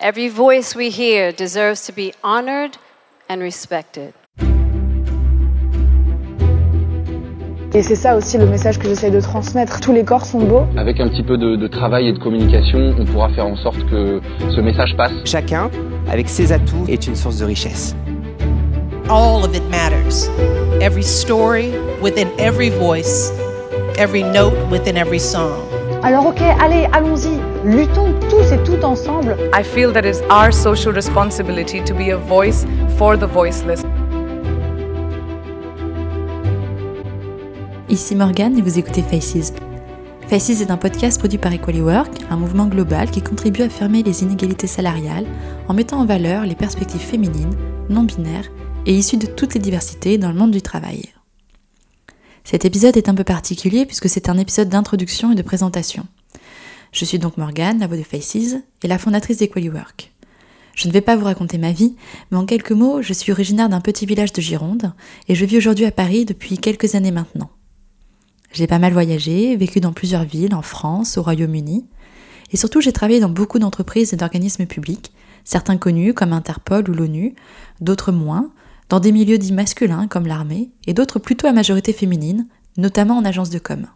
Every voice we hear deserves to be honored and respected. Et c'est ça aussi le message que j'essaie de transmettre. Tous les corps sont beaux. Avec un petit peu de, de, travail et de communication, on pourra faire en sorte que ce message passe. Chacun, avec ses atouts, est une source de richesse. All of it matters. Every story within every voice, every note within every song. Alors ok, allez, allons-y. Luttons tous et toutes ensemble. I feel that it's our social responsibility to be a voice for the voiceless. Ici Morgane et vous écoutez Faces. Faces est un podcast produit par Equally Work, un mouvement global qui contribue à fermer les inégalités salariales en mettant en valeur les perspectives féminines, non binaires et issues de toutes les diversités dans le monde du travail. Cet épisode est un peu particulier puisque c'est un épisode d'introduction et de présentation. Je suis donc Morgane, la voix de Faces, et la fondatrice d'Equally Work. Je ne vais pas vous raconter ma vie, mais en quelques mots, je suis originaire d'un petit village de Gironde et je vis aujourd'hui à Paris depuis quelques années maintenant. J'ai pas mal voyagé, vécu dans plusieurs villes, en France, au Royaume-Uni, et surtout j'ai travaillé dans beaucoup d'entreprises et d'organismes publics, certains connus comme Interpol ou l'ONU, d'autres moins, dans des milieux dits masculins comme l'armée, et d'autres plutôt à majorité féminine, notamment en agence de com.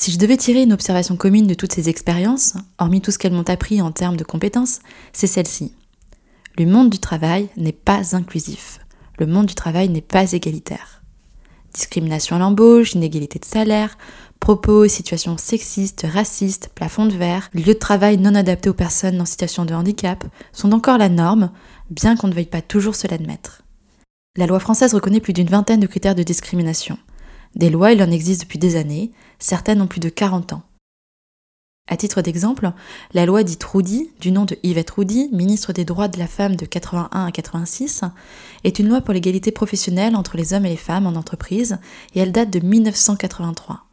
Si je devais tirer une observation commune de toutes ces expériences, hormis tout ce qu'elles m'ont appris en termes de compétences, c'est celle-ci. Le monde du travail n'est pas inclusif. Le monde du travail n'est pas égalitaire discrimination à l'embauche, inégalité de salaire, propos situations sexistes, racistes, plafond de verre, lieux de travail non adaptés aux personnes en situation de handicap sont encore la norme, bien qu'on ne veuille pas toujours se l'admettre. La loi française reconnaît plus d'une vingtaine de critères de discrimination. Des lois, il en existe depuis des années, certaines ont plus de 40 ans. À titre d'exemple, la loi dite Roudy, du nom de Yvette Roudy, ministre des droits de la femme de 81 à 86, est une loi pour l'égalité professionnelle entre les hommes et les femmes en entreprise et elle date de 1983.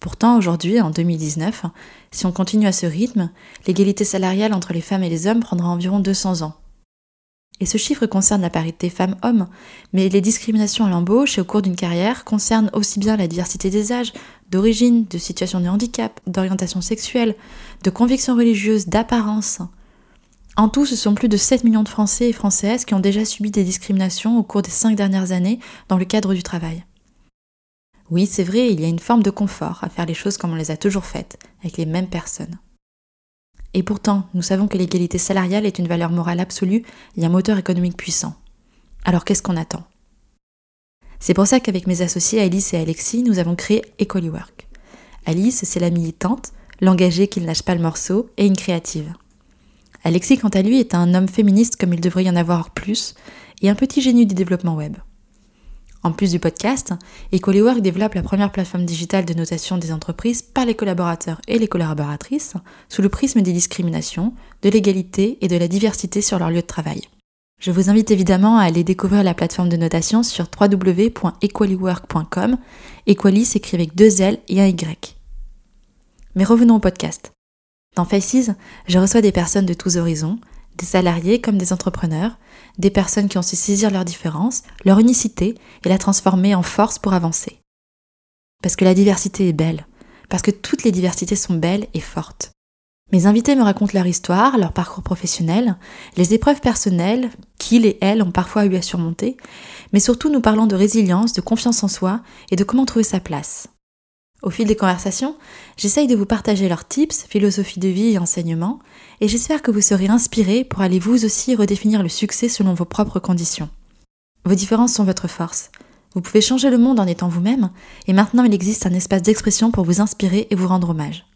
Pourtant, aujourd'hui, en 2019, si on continue à ce rythme, l'égalité salariale entre les femmes et les hommes prendra environ 200 ans. Et ce chiffre concerne la parité femmes-hommes, mais les discriminations à l'embauche et au cours d'une carrière concernent aussi bien la diversité des âges, d'origine, de situation de handicap, d'orientation sexuelle, de convictions religieuses, d'apparence. En tout, ce sont plus de 7 millions de Français et Françaises qui ont déjà subi des discriminations au cours des 5 dernières années dans le cadre du travail. Oui, c'est vrai, il y a une forme de confort à faire les choses comme on les a toujours faites, avec les mêmes personnes. Et pourtant, nous savons que l'égalité salariale est une valeur morale absolue et un moteur économique puissant. Alors qu'est-ce qu'on attend? C'est pour ça qu'avec mes associés Alice et Alexis, nous avons créé Equally Work. Alice, c'est la militante, l'engagée qui ne lâche pas le morceau et une créative. Alexis, quant à lui, est un homme féministe comme il devrait y en avoir plus, et un petit génie du développement web. En plus du podcast, EqualiWork développe la première plateforme digitale de notation des entreprises par les collaborateurs et les collaboratrices sous le prisme des discriminations, de l'égalité et de la diversité sur leur lieu de travail. Je vous invite évidemment à aller découvrir la plateforme de notation sur www.equaliwork.com. Equali s'écrit avec deux L et un Y. Mais revenons au podcast. Dans Faces, je reçois des personnes de tous horizons, des salariés comme des entrepreneurs, des personnes qui ont su saisir leurs différences, leur unicité et la transformer en force pour avancer. Parce que la diversité est belle, parce que toutes les diversités sont belles et fortes. Mes invités me racontent leur histoire, leur parcours professionnel, les épreuves personnelles qu'ils et elles ont parfois eu à surmonter, mais surtout nous parlons de résilience, de confiance en soi et de comment trouver sa place. Au fil des conversations, j'essaye de vous partager leurs tips, philosophie de vie et enseignements, et j'espère que vous serez inspirés pour aller vous aussi redéfinir le succès selon vos propres conditions. Vos différences sont votre force. Vous pouvez changer le monde en étant vous-même, et maintenant il existe un espace d'expression pour vous inspirer et vous rendre hommage.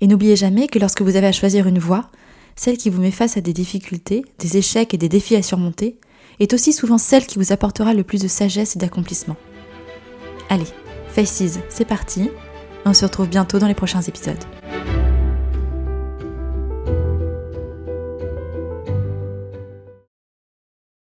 Et n'oubliez jamais que lorsque vous avez à choisir une voie, celle qui vous met face à des difficultés, des échecs et des défis à surmonter, est aussi souvent celle qui vous apportera le plus de sagesse et d'accomplissement. Allez, Faces, c'est parti. On se retrouve bientôt dans les prochains épisodes.